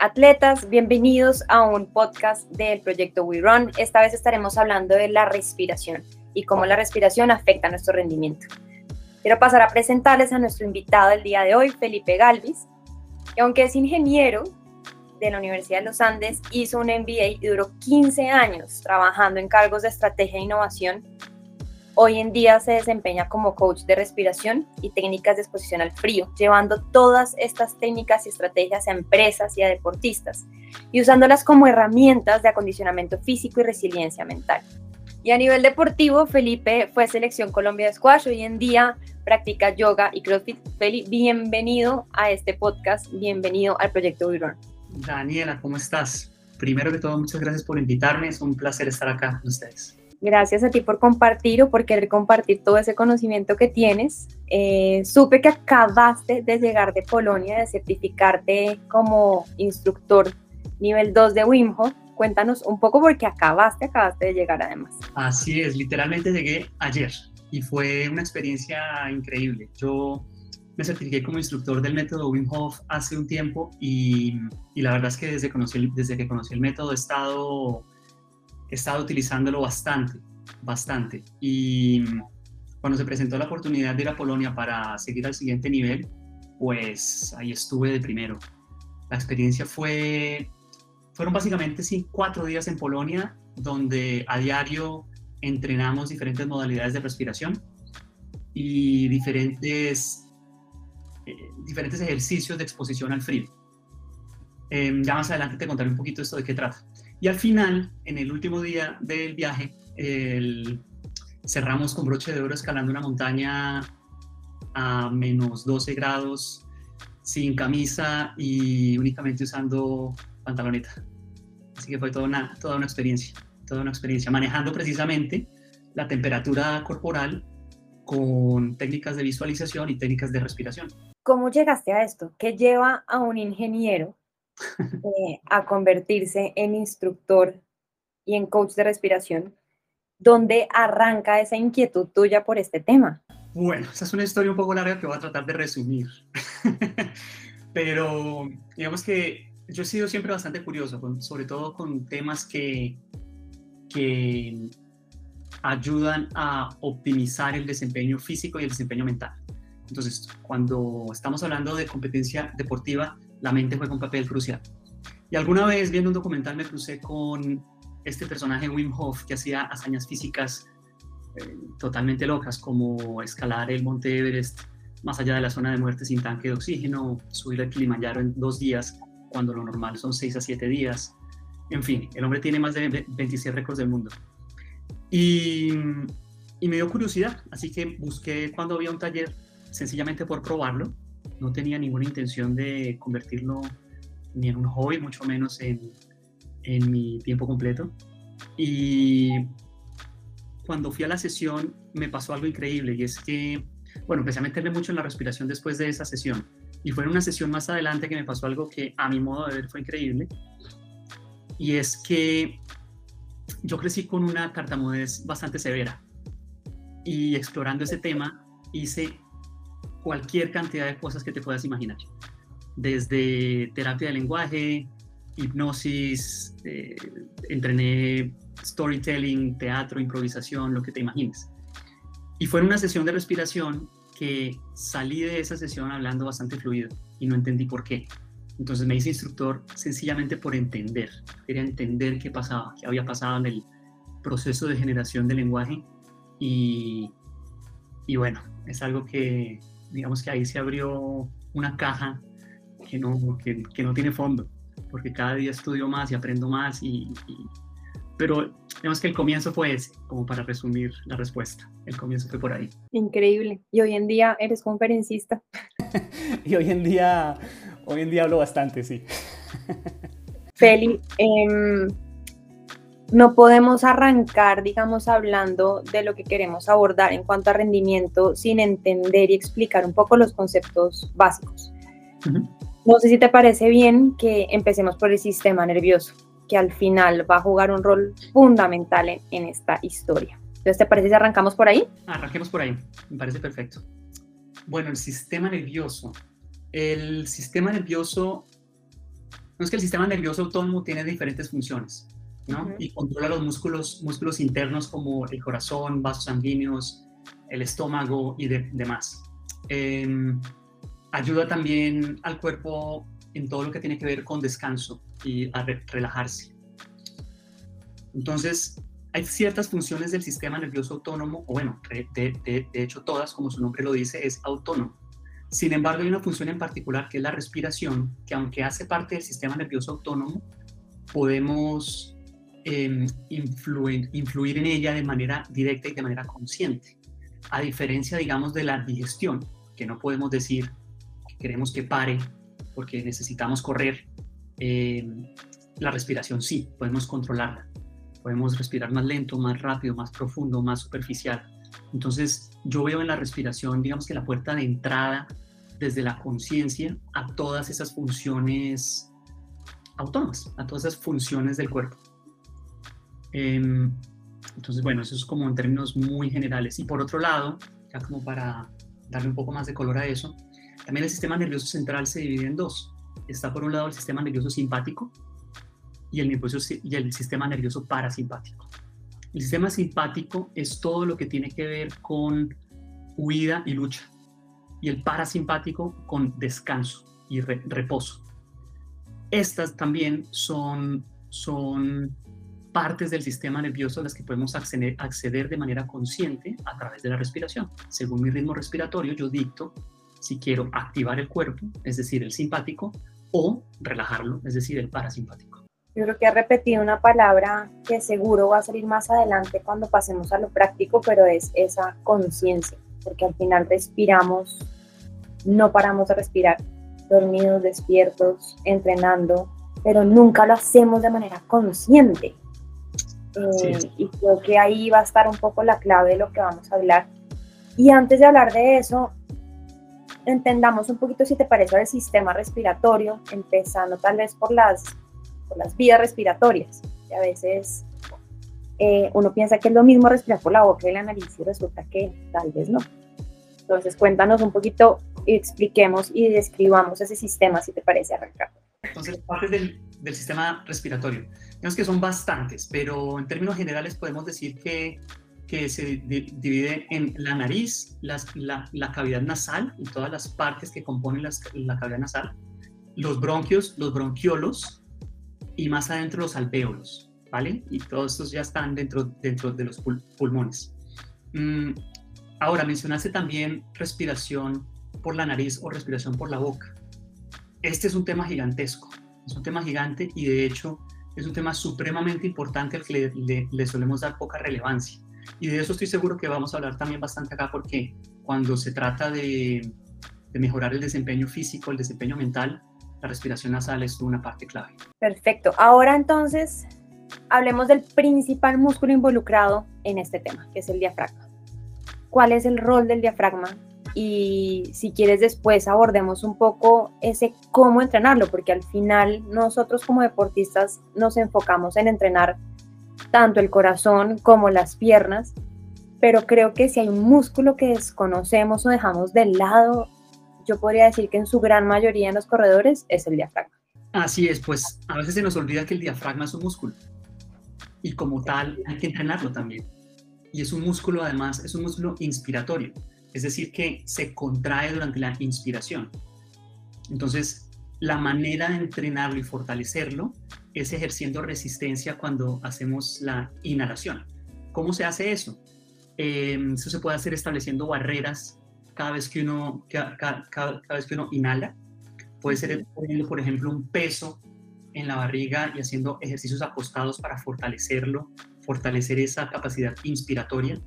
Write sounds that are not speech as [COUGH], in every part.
Atletas, bienvenidos a un podcast del proyecto We Run. Esta vez estaremos hablando de la respiración y cómo la respiración afecta nuestro rendimiento. Quiero pasar a presentarles a nuestro invitado del día de hoy, Felipe Galvis, que aunque es ingeniero de la Universidad de los Andes, hizo un MBA y duró 15 años trabajando en cargos de estrategia e innovación Hoy en día se desempeña como coach de respiración y técnicas de exposición al frío, llevando todas estas técnicas y estrategias a empresas y a deportistas y usándolas como herramientas de acondicionamiento físico y resiliencia mental. Y a nivel deportivo, Felipe fue selección Colombia de Squash. Hoy en día practica yoga y CrossFit. Felipe, bienvenido a este podcast, bienvenido al proyecto Virón. Daniela, ¿cómo estás? Primero que todo, muchas gracias por invitarme. Es un placer estar acá con ustedes. Gracias a ti por compartir o por querer compartir todo ese conocimiento que tienes. Eh, supe que acabaste de llegar de Polonia, de certificarte como instructor nivel 2 de Wim Hof. Cuéntanos un poco porque acabaste, acabaste de llegar además. Así es, literalmente llegué ayer y fue una experiencia increíble. Yo me certifiqué como instructor del método Wim Hof hace un tiempo y, y la verdad es que desde, conocí, desde que conocí el método he estado he estado utilizándolo bastante, bastante. Y cuando se presentó la oportunidad de ir a Polonia para seguir al siguiente nivel, pues ahí estuve de primero. La experiencia fue, fueron básicamente sí, cuatro días en Polonia, donde a diario entrenamos diferentes modalidades de respiración y diferentes, eh, diferentes ejercicios de exposición al frío. Em, ya más adelante te contaré un poquito esto de qué trata. Y al final, en el último día del viaje, cerramos con broche de oro escalando una montaña a menos 12 grados, sin camisa y únicamente usando pantaloneta. Así que fue toda una, toda una experiencia, toda una experiencia, manejando precisamente la temperatura corporal con técnicas de visualización y técnicas de respiración. ¿Cómo llegaste a esto? ¿Qué lleva a un ingeniero eh, a convertirse en instructor y en coach de respiración, ¿dónde arranca esa inquietud tuya por este tema? Bueno, esa es una historia un poco larga que voy a tratar de resumir. [LAUGHS] Pero digamos que yo he sido siempre bastante curioso, sobre todo con temas que, que ayudan a optimizar el desempeño físico y el desempeño mental. Entonces, cuando estamos hablando de competencia deportiva, la mente juega un papel crucial. Y alguna vez viendo un documental me crucé con este personaje Wim Hof que hacía hazañas físicas eh, totalmente locas, como escalar el Monte Everest más allá de la zona de muerte sin tanque de oxígeno, subir al Kilimanjaro en dos días, cuando lo normal son seis a siete días. En fin, el hombre tiene más de 26 récords del mundo. Y, y me dio curiosidad, así que busqué cuando había un taller, sencillamente por probarlo, no tenía ninguna intención de convertirlo ni en un hobby, mucho menos en, en mi tiempo completo. Y cuando fui a la sesión me pasó algo increíble y es que, bueno, empecé a meterme mucho en la respiración después de esa sesión. Y fue en una sesión más adelante que me pasó algo que a mi modo de ver fue increíble. Y es que yo crecí con una tartamudez bastante severa. Y explorando ese tema hice cualquier cantidad de cosas que te puedas imaginar. Desde terapia de lenguaje, hipnosis, eh, entrené storytelling, teatro, improvisación, lo que te imagines. Y fue en una sesión de respiración que salí de esa sesión hablando bastante fluido y no entendí por qué. Entonces me hice instructor sencillamente por entender. Quería entender qué pasaba, qué había pasado en el proceso de generación de lenguaje. Y, y bueno, es algo que digamos que ahí se abrió una caja que no, que, que no tiene fondo, porque cada día estudio más y aprendo más, y, pero digamos que el comienzo fue ese, como para resumir la respuesta, el comienzo fue por ahí. Increíble, y hoy en día eres conferencista. [LAUGHS] y hoy en día, hoy en día hablo bastante, sí. Feli, eh, no podemos arrancar, digamos, hablando de lo que queremos abordar en cuanto a rendimiento sin entender y explicar un poco los conceptos básicos. No sé si te parece bien que empecemos por el sistema nervioso, que al final va a jugar un rol fundamental en, esta historia. Entonces, ¿te parece si arrancamos por ahí? Arranquemos por ahí, me parece perfecto. Bueno, el sistema nervioso. El sistema nervioso No es que el sistema nervioso autónomo tiene diferentes funciones, ¿no? Y controla los músculos, músculos internos como el corazón, vasos sanguíneos, el estómago y demás. Em, ayuda también al cuerpo en todo lo que tiene que ver con descanso y a relajarse. Entonces, hay ciertas funciones del sistema nervioso autónomo, o bueno, de, hecho todas, como su nombre lo dice, es autónomo. Sin embargo, hay una función en particular que es la respiración, que aunque hace parte del sistema nervioso autónomo, podemos em, influir, en ella de manera directa y de manera consciente. A diferencia, digamos, de la digestión, que no podemos decir que queremos que pare porque necesitamos correr, em, la respiración sí, podemos controlarla podemos respirar más lento, más rápido, más profundo, más superficial. Entonces, yo veo en la respiración, digamos que la puerta de entrada desde la conciencia a todas esas funciones autónomas, a todas esas funciones del cuerpo. Em, entonces, bueno, eso es como en términos muy generales. Y por otro lado, ya como para darle un poco más de color a eso, también el sistema nervioso central se divide en dos. Está por un lado el sistema nervioso simpático, y el, y el sistema nervioso parasimpático. El sistema simpático es todo lo que tiene que ver con huida y lucha, y el parasimpático con descanso y reposo. Estas también son, son partes del sistema nervioso a las que podemos acceder, acceder de manera consciente a través de la respiración. Según mi ritmo respiratorio, yo dicto si quiero activar el cuerpo, es decir, el simpático, o relajarlo, es decir, el parasimpático. Yo creo que ha repetido una palabra que seguro va a salir más adelante cuando pasemos a lo práctico, pero es esa conciencia, porque al final respiramos, no paramos de respirar, dormidos, despiertos, entrenando, pero nunca lo hacemos de manera consciente. Eh, y creo que ahí va a estar un poco la clave de lo que vamos a hablar. Y antes de hablar de eso, entendamos un poquito si te parece el sistema respiratorio, empezando tal vez por las por las vías respiratorias. Y a veces eh, uno piensa que es lo mismo respirar por la boca y la nariz y resulta que tal vez no. Entonces cuéntanos un poquito y expliquemos y describamos ese sistema, si te parece, arrancar. Entonces, partes del, del sistema respiratorio. Digamos que son bastantes, pero en términos generales podemos decir que, que se divide en la nariz, las, la, la, cavidad nasal y todas las partes que componen las, la cavidad nasal, los bronquios, los bronquiolos, y más adentro los alvéolos, ¿vale? Y todos estos ya están dentro, dentro de los pulmones. Mm, ahora, mencionaste también respiración por la nariz o respiración por la boca. Este es un tema gigantesco, es un tema gigante y de hecho es un tema supremamente importante al que le, le solemos dar poca relevancia. Y de eso estoy seguro que vamos a hablar también bastante acá porque cuando se trata de, de mejorar el desempeño físico, el desempeño mental, la respiración nasal es una parte clave. Perfecto. Ahora entonces hablemos del principal músculo involucrado en este tema, que es el diafragma. ¿Cuál es el rol del diafragma? Y si quieres después abordemos un poco ese cómo entrenarlo, porque al final nosotros como deportistas nos enfocamos en entrenar tanto el corazón como las piernas, pero creo que si hay un músculo que desconocemos o dejamos de lado yo podría decir que en su gran mayoría en los corredores es el diafragma. Así es, pues a veces se nos olvida que el diafragma es un músculo y como tal hay que entrenarlo también. Y es un músculo además, es un músculo inspiratorio, es decir, que se contrae durante la inspiración. Entonces, la manera de entrenarlo y fortalecerlo es ejerciendo resistencia cuando hacemos la inhalación. ¿Cómo se hace eso? Eh, eso se puede hacer estableciendo barreras cada vez que uno, cada, vez que uno inhala. Puede ser poniendo, por ejemplo, un peso en la barriga y haciendo ejercicios acostados para fortalecerlo, fortalecer esa capacidad inspiratoria.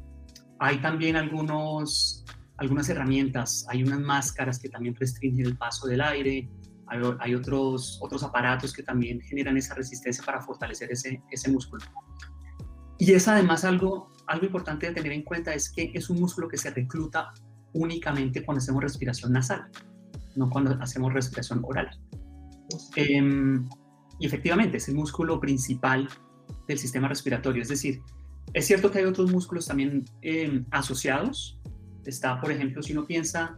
Hay también algunos, algunas herramientas, hay unas máscaras que también restringen el paso del aire, hay, hay, otros, otros aparatos que también generan esa resistencia para fortalecer ese, ese músculo. Y es además algo, algo importante de tener en cuenta, es que es un músculo que se recluta únicamente cuando hacemos respiración nasal, no cuando hacemos respiración oral. Em, y efectivamente es el músculo principal del sistema respiratorio, es decir, es cierto que hay otros músculos también em, asociados. Está, por ejemplo, si uno piensa,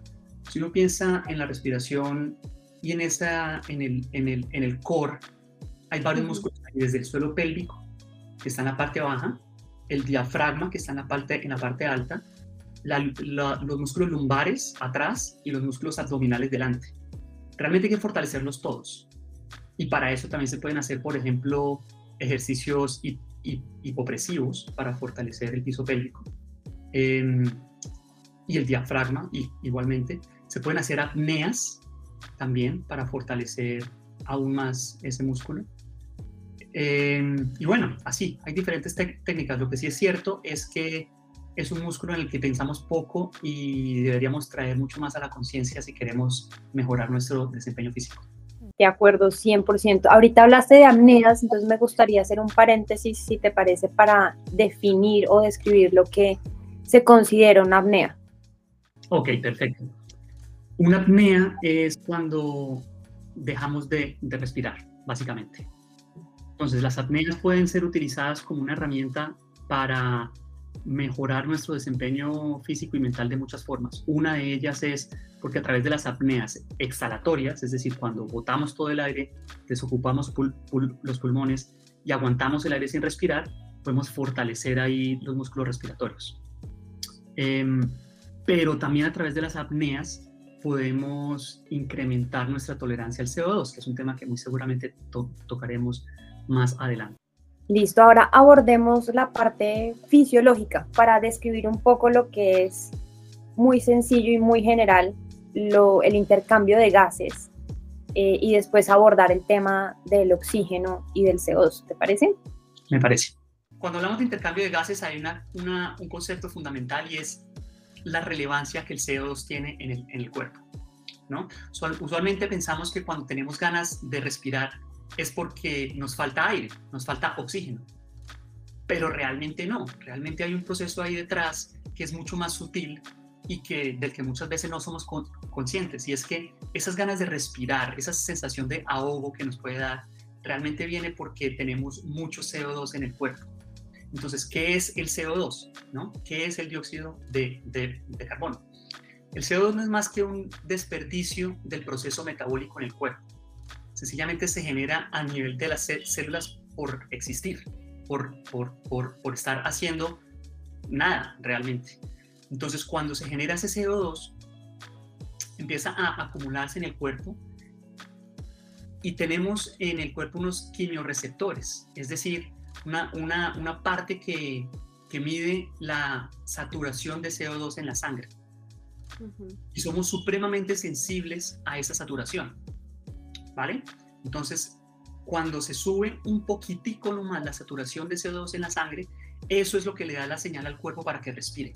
si uno piensa en la respiración y en, esa, en, el, en, el, en el core hay varios músculos, desde el suelo pélvico, que está en la parte baja, el diafragma, que está en la parte, en la parte alta, los músculos lumbares atrás y los músculos abdominales delante. Realmente hay que fortalecerlos todos. Y para eso también se pueden hacer, por ejemplo, ejercicios hipopresivos para fortalecer el piso pélvico. Em, y el diafragma, y, igualmente. Se pueden hacer apneas también para fortalecer aún más ese músculo. Em, y bueno, así, hay diferentes técnicas. Lo que sí es cierto es que es un músculo en el que pensamos poco y deberíamos traer mucho más a la conciencia si queremos mejorar nuestro desempeño físico. De acuerdo, 100%. Ahorita hablaste de apneas, entonces me gustaría hacer un paréntesis, si te parece, para definir o describir lo que se considera una apnea. Ok, perfecto. Una apnea es cuando dejamos de, de respirar, básicamente. Entonces, las apneas pueden ser utilizadas como una herramienta para mejorar nuestro desempeño físico y mental de muchas formas. Una de ellas es porque a través de las apneas exhalatorias, es decir, cuando botamos todo el aire, desocupamos los pulmones y aguantamos el aire sin respirar, podemos fortalecer ahí los músculos respiratorios. Em, pero también a través de las apneas podemos incrementar nuestra tolerancia al CO2, que es un tema que muy seguramente tocaremos más adelante. Listo, ahora abordemos la parte fisiológica para describir un poco lo que es muy sencillo y muy general lo, el intercambio de gases eh, y después abordar el tema del oxígeno y del CO2. ¿Te parece? Me parece. Cuando hablamos de intercambio de gases hay una, un concepto fundamental y es la relevancia que el CO2 tiene en el, cuerpo. ¿no? Usualmente pensamos que cuando tenemos ganas de respirar es porque nos falta aire, nos falta oxígeno. Pero realmente no, realmente hay un proceso ahí detrás que es mucho más sutil y que del que muchas veces no somos conscientes y es que esas ganas de respirar, esa sensación de ahogo que nos puede dar, realmente viene porque tenemos mucho CO2 en el cuerpo. Entonces, ¿qué es el CO2? ¿no? ¿Qué es el dióxido de, carbono? El CO2 no es más que un desperdicio del proceso metabólico en el cuerpo sencillamente se genera a nivel de las células por existir, por, por, por, por estar haciendo nada realmente. Entonces, cuando se genera ese CO2, empieza a acumularse en el cuerpo y tenemos en el cuerpo unos quimiorreceptores, es decir, una, una, una parte que, que, mide la saturación de CO2 en la sangre. Y somos supremamente sensibles a esa saturación. ¿vale? Entonces, cuando se sube un poquitico nomás la saturación de CO2 en la sangre, eso es lo que le da la señal al cuerpo para que respire.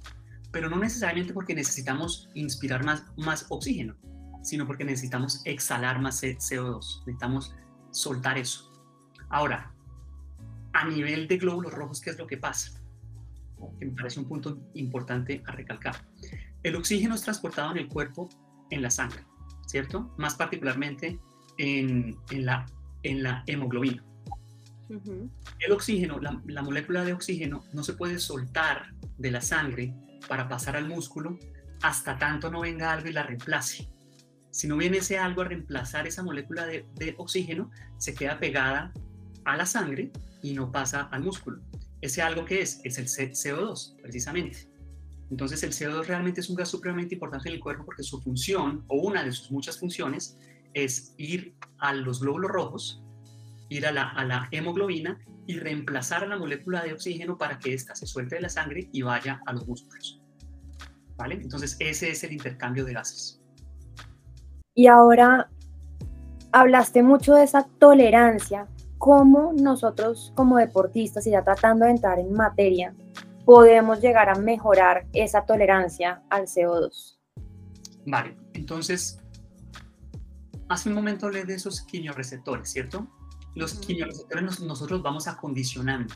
Pero no necesariamente porque necesitamos inspirar más, más oxígeno, sino porque necesitamos exhalar más CO2, necesitamos soltar eso. Ahora, a nivel de glóbulos rojos, ¿qué es lo que pasa? Que me parece un punto importante a recalcar. El oxígeno es transportado en el cuerpo en la sangre, ¿cierto? Más particularmente en, la, en la hemoglobina. El oxígeno, la, molécula de oxígeno, no se puede soltar de la sangre para pasar al músculo hasta tanto no venga algo y la reemplace. Si no viene ese algo a reemplazar esa molécula de, de oxígeno, se queda pegada a la sangre y no pasa al músculo. Ese algo que es, es el CO2, precisamente. Entonces el CO2 realmente es un gas supremamente importante en el cuerpo porque su función, o una de sus muchas funciones, es ir a los glóbulos rojos, ir a la, hemoglobina y reemplazar a la molécula de oxígeno para que ésta se suelte de la sangre y vaya a los músculos. ¿Vale? Entonces ese es el intercambio de gases. Y ahora hablaste mucho de esa tolerancia. ¿Cómo nosotros como deportistas, y ya tratando de entrar en materia, podemos llegar a mejorar esa tolerancia al CO2? Vale, entonces hace un momento hablé de esos quimioreceptores, ¿cierto? Los quimioreceptores nosotros vamos acondicionando,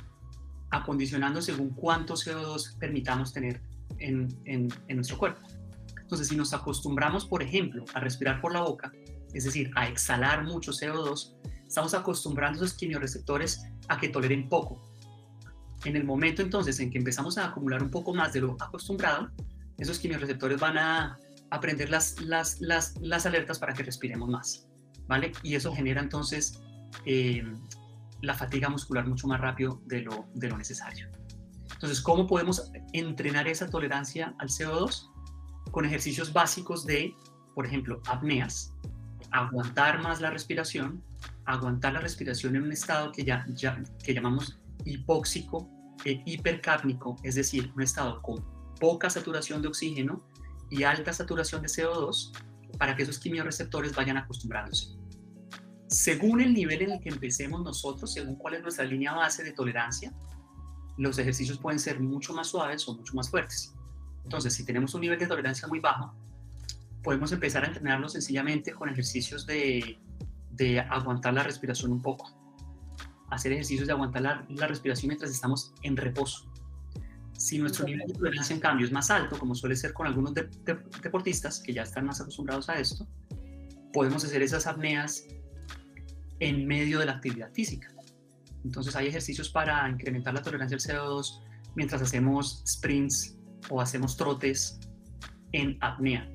acondicionando según cuánto CO2 permitamos tener en, en, nuestro cuerpo. Entonces, si nos acostumbramos, por ejemplo, a respirar por la boca, es decir, a exhalar mucho CO2, estamos acostumbrando esos quimioreceptores a que toleren poco. En el momento entonces en que empezamos a acumular un poco más de lo acostumbrado, esos quimioreceptores van a aprender las, las, las, las alertas para que respiremos más. ¿vale? Y eso genera entonces eh, la fatiga muscular mucho más rápido de lo, de lo necesario. Entonces, ¿cómo podemos entrenar esa tolerancia al CO2? Con ejercicios básicos de, por ejemplo, apneas, aguantar más la respiración, aguantar la respiración en un estado que, ya, ya que llamamos hipóxico e hipercápnico, es decir, un estado con poca saturación de oxígeno y alta saturación de CO2, para que esos quimiorreceptores vayan acostumbrándose. Según el nivel en el que empecemos nosotros, según cuál es nuestra línea base de tolerancia, los ejercicios pueden ser mucho más suaves o mucho más fuertes. Entonces, si tenemos un nivel de tolerancia muy bajo, podemos empezar a entrenarlo sencillamente con ejercicios de, de aguantar la respiración un poco. Hacer ejercicios de aguantar la, la respiración mientras estamos en reposo. Si nuestro nivel de tolerancia, en cambio, es más alto, como suele ser con algunos deportistas que ya están más acostumbrados a esto, podemos hacer esas apneas en medio de la actividad física. Entonces hay ejercicios para incrementar la tolerancia al CO2 mientras hacemos sprints o hacemos trotes en apnea.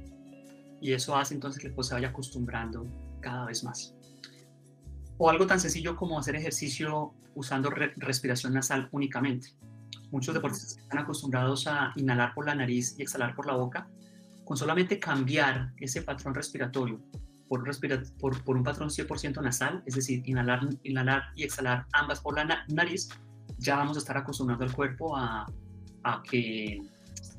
Y eso hace entonces que el cuerpo se vaya acostumbrando cada vez más. O algo tan sencillo como hacer ejercicio usando respiración nasal únicamente. Muchos deportistas están acostumbrados a inhalar por la nariz y exhalar por la boca. Con solamente cambiar ese patrón respiratorio por, por, por un patrón 100% nasal, es decir, inhalar, inhalar y exhalar ambas por la nariz, ya vamos a estar acostumbrando al cuerpo a, a, que,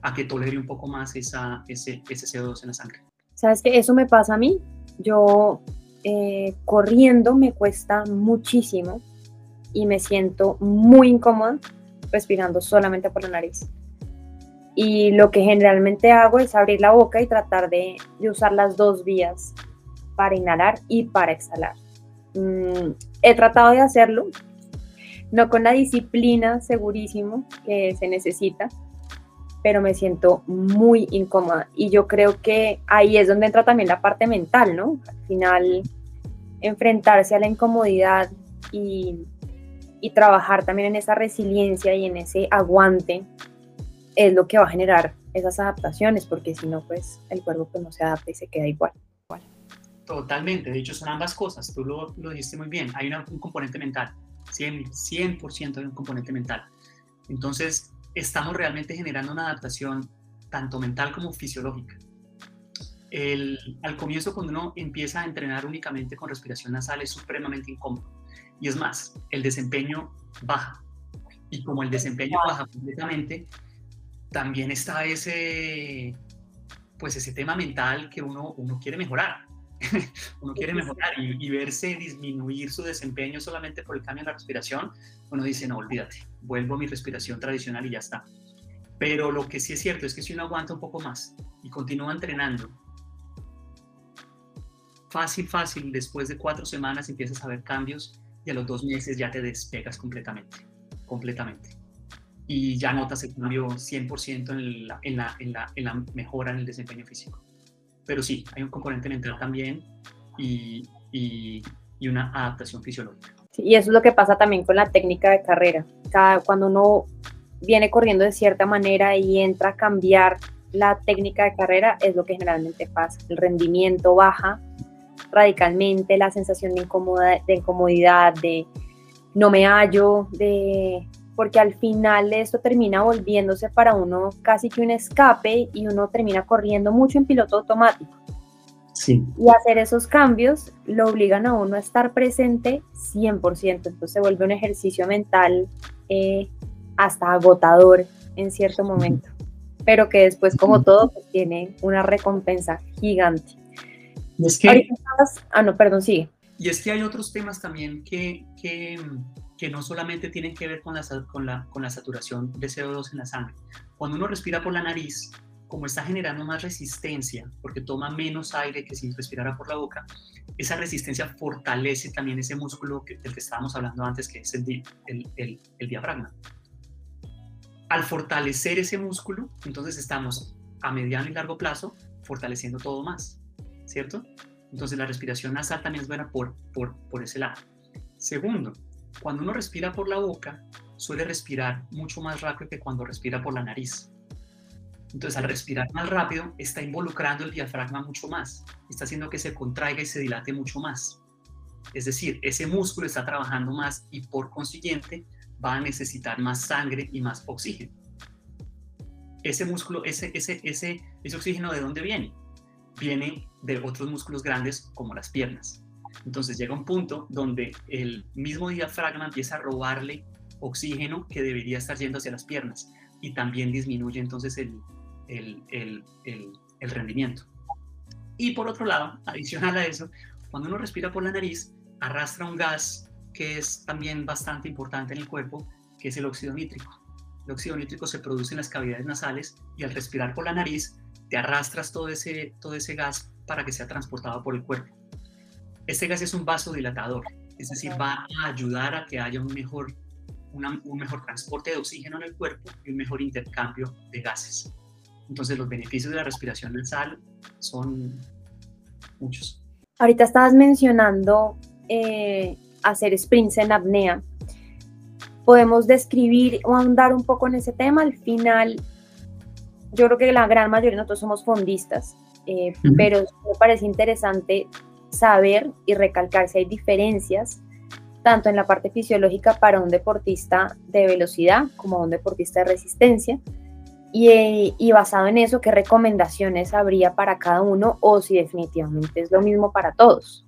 a que tolere un poco más esa, ese, ese CO2 en la sangre. ¿Sabes que Eso me pasa a mí. Yo eh, corriendo me cuesta muchísimo y me siento muy incómoda respirando solamente por la nariz. Y lo que generalmente hago es abrir la boca y tratar de, usar las dos vías para inhalar y para exhalar. Mm, he tratado de hacerlo, no con la disciplina segurísimo que se necesita, pero me siento muy incómoda y yo creo que ahí es donde entra también la parte mental, ¿no? Al final, enfrentarse a la incomodidad y, y trabajar también en esa resiliencia y en ese aguante es lo que va a generar esas adaptaciones, porque si no, pues el cuerpo pues, no se adapta y se queda igual. Totalmente, de hecho son ambas cosas, tú lo, lo dijiste muy bien, hay un componente mental, 100%, 100 hay un componente mental. Entonces, estamos realmente generando una adaptación tanto mental como fisiológica. El, al comienzo, cuando uno empieza a entrenar únicamente con respiración nasal, es supremamente incómodo. Y es más, el desempeño baja. Y como el desempeño baja completamente, también está ese, pues ese tema mental que uno, uno quiere mejorar. [LAUGHS] uno quiere mejorar y, verse disminuir su desempeño solamente por el cambio en la respiración, uno dice, no, olvídate, vuelvo a mi respiración tradicional y ya está. Pero lo que sí es cierto es que si uno aguanta un poco más y continúa entrenando, fácil, fácil, después de cuatro semanas empiezas a ver cambios y a los dos meses ya te despegas completamente, completamente. Y ya notas el cambio 100% en en la mejora en el desempeño físico pero sí, hay un componente mental también y, y, y una adaptación fisiológica. y eso es lo que pasa también con la técnica de carrera. Cada, cuando uno viene corriendo de cierta manera y entra a cambiar la técnica de carrera, es lo que generalmente pasa. El rendimiento baja radicalmente, la sensación de, incomodidad, de incomodidad, de no me hallo, de porque al final esto termina volviéndose para uno casi que un escape y uno termina corriendo mucho en piloto automático. Sí. Y hacer esos cambios lo obligan a uno a estar presente 100%, entonces se vuelve un ejercicio mental eh, hasta agotador en cierto momento, pero que después como todo pues, tiene una recompensa gigante. es que... ah, no, perdón, sigue. Y es que hay otros temas también que, que que no solamente tienen que ver con la, con, la, con la saturación de CO2 en la sangre. Cuando uno respira por la nariz, como está generando más resistencia, porque toma menos aire que si respirara por la boca, esa resistencia fortalece también ese músculo que, del que estábamos hablando antes, que es el, el, el, el diafragma. Al fortalecer ese músculo, entonces estamos a mediano y largo plazo fortaleciendo todo más, ¿cierto? Entonces la respiración nasal también es buena por, por, por ese lado. Segundo, cuando uno respira por la boca, suele respirar mucho más rápido que cuando respira por la nariz. Entonces, al respirar más rápido, está involucrando el diafragma mucho más, está haciendo que se contraiga y se dilate mucho más. Es decir, ese músculo está trabajando más y por consiguiente va a necesitar más sangre y más oxígeno. Ese músculo, ese, ese, ese, ese oxígeno, ¿de dónde viene? Viene de otros músculos grandes como las piernas. Entonces llega un punto donde el mismo diafragma empieza a robarle oxígeno que debería estar yendo hacia las piernas y también disminuye entonces el, rendimiento. Y por otro lado, adicional a eso, cuando uno respira por la nariz, arrastra un gas que es también bastante importante en el cuerpo, que es el óxido nítrico. El óxido nítrico se produce en las cavidades nasales y al respirar por la nariz te arrastras todo ese, todo ese gas para que sea transportado por el cuerpo. Este gas es un vasodilatador, es decir, va a ayudar a que haya un mejor, un mejor transporte de oxígeno en el cuerpo y un mejor intercambio de gases. Entonces los beneficios de la respiración nasal son muchos. Ahorita estabas mencionando eh, hacer sprints en apnea. Podemos describir o andar un poco en ese tema. Al final, yo creo que la gran mayoría de nosotros somos fondistas, eh, pero me parece interesante saber y recalcar si hay diferencias tanto en la parte fisiológica para un deportista de velocidad como un deportista de resistencia y, y, basado en eso, ¿qué recomendaciones habría para cada uno o si definitivamente es lo mismo para todos?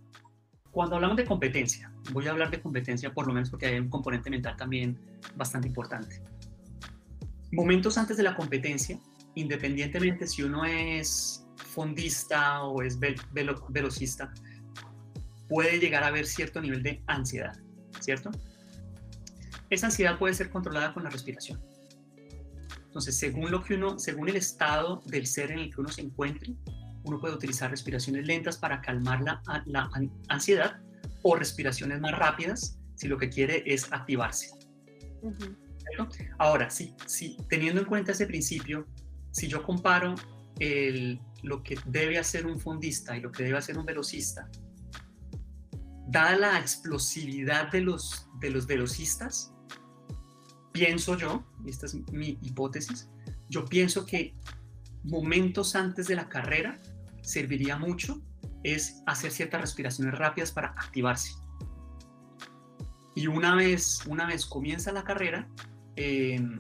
Cuando hablamos de competencia, voy a hablar de competencia por lo menos porque hay un componente mental también bastante importante. Momentos antes de la competencia, independientemente si uno es fondista o es velocista, puede llegar a haber cierto nivel de ansiedad, ¿cierto? Esa ansiedad puede ser controlada con la respiración. Entonces, según lo que uno, según el estado del ser en el que uno se encuentre, uno puede utilizar respiraciones lentas para calmar la, la ansiedad o respiraciones más rápidas si lo que quiere es activarse. Ahora, sí, sí, teniendo en cuenta ese principio, si yo comparo el, lo que debe hacer un fondista y lo que debe hacer un velocista, dada la explosividad de los, de los velocistas, pienso yo, y esta es mi hipótesis, yo pienso que momentos antes de la carrera serviría mucho es hacer ciertas respiraciones rápidas para activarse. Y una vez, una vez comienza la carrera, em,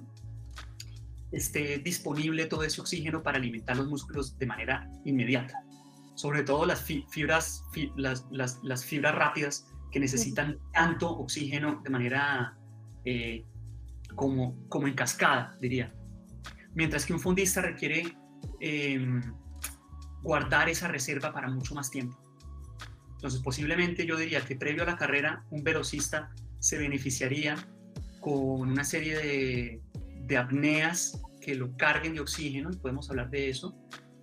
esté disponible todo ese oxígeno para alimentar los músculos de manera inmediata. Sobre todo las fibras, las, las, fibras rápidas que necesitan tanto oxígeno de manera eh, como, como en cascada, diría. Mientras que un fundista requiere em, guardar esa reserva para mucho más tiempo. Entonces, posiblemente yo diría que previo a la carrera, un velocista se beneficiaría con una serie de, de apneas que lo carguen de oxígeno, podemos hablar de eso,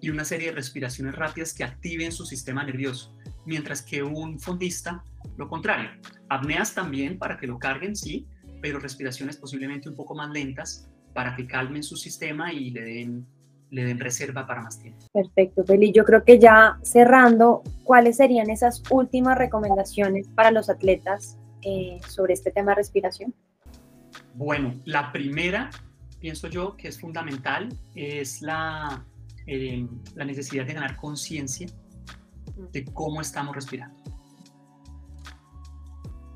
y una serie de respiraciones rápidas que activen su sistema nervioso, mientras que un fondista, lo contrario, apneas también para que lo carguen, sí, pero respiraciones posiblemente un poco más lentas para que calmen su sistema y le den, le den reserva para más tiempo. Perfecto, Feli. Yo creo que ya cerrando, ¿cuáles serían esas últimas recomendaciones para los atletas eh, sobre este tema de respiración? Bueno, la primera, pienso yo, que es fundamental, es la, eh, la necesidad de ganar conciencia de cómo estamos respirando.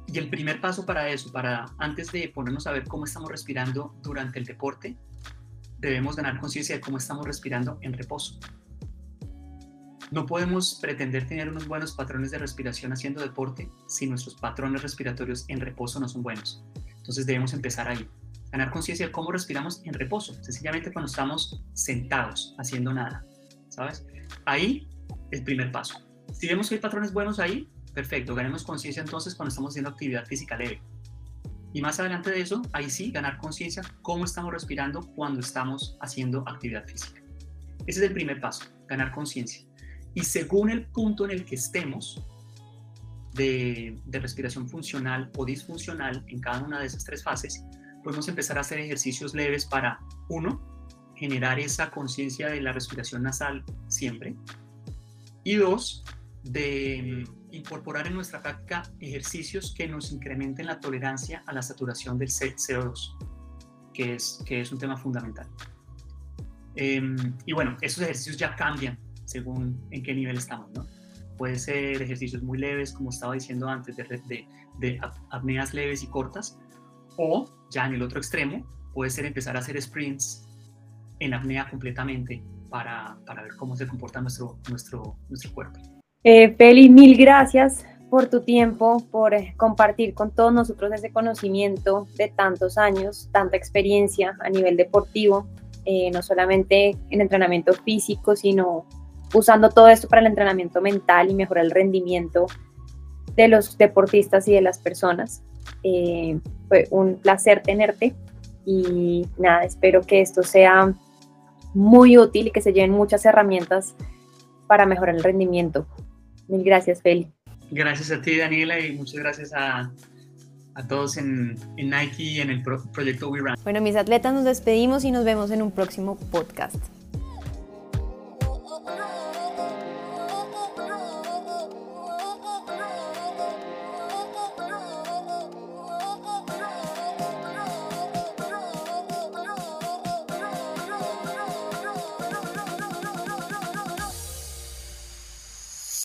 Y el primer paso para eso, para antes de ponernos a ver cómo estamos respirando durante el deporte, debemos ganar conciencia de cómo estamos respirando en reposo. No podemos pretender tener unos buenos patrones de respiración haciendo deporte si nuestros patrones respiratorios en reposo no son buenos. Entonces debemos empezar ahí. Ganar conciencia de cómo respiramos en reposo, sencillamente cuando estamos sentados haciendo nada. ¿Sabes? Ahí el primer paso. Si vemos que hay patrones buenos ahí, Perfecto, ganemos conciencia entonces cuando estamos haciendo actividad física leve. Y más adelante de eso, ahí sí, ganar conciencia cómo estamos respirando cuando estamos haciendo actividad física. Ese es el primer paso, ganar conciencia. Y según el punto en el que estemos de, de, respiración funcional o disfuncional en cada una de esas tres fases, podemos empezar a hacer ejercicios leves para, uno, generar esa conciencia de la respiración nasal siempre. Y dos, de incorporar en nuestra práctica ejercicios que nos incrementen la tolerancia a la saturación del CO2, que es, que es un tema fundamental. Em, y bueno, esos ejercicios ya cambian según en qué nivel estamos, ¿no? Puede ser ejercicios muy leves, como estaba diciendo antes, de, de, de apneas leves y cortas, o ya en el otro extremo, puede ser empezar a hacer sprints en apnea completamente para, para ver cómo se comporta nuestro, nuestro, nuestro cuerpo. Eh, mil gracias por tu tiempo, por eh, compartir con todos nosotros ese conocimiento de tantos años, tanta experiencia a nivel deportivo, eh, no solamente en entrenamiento físico, sino usando todo esto para el entrenamiento mental y mejorar el rendimiento de los deportistas y de las personas. Eh, fue un placer tenerte y nada, espero que esto sea muy útil y que se lleven muchas herramientas para mejorar el rendimiento. Mil gracias, Feli. Gracias a ti, Daniela, y muchas gracias a, a todos en, en, Nike y en el proyecto We Run. Bueno, mis atletas, nos despedimos y nos vemos en un próximo podcast.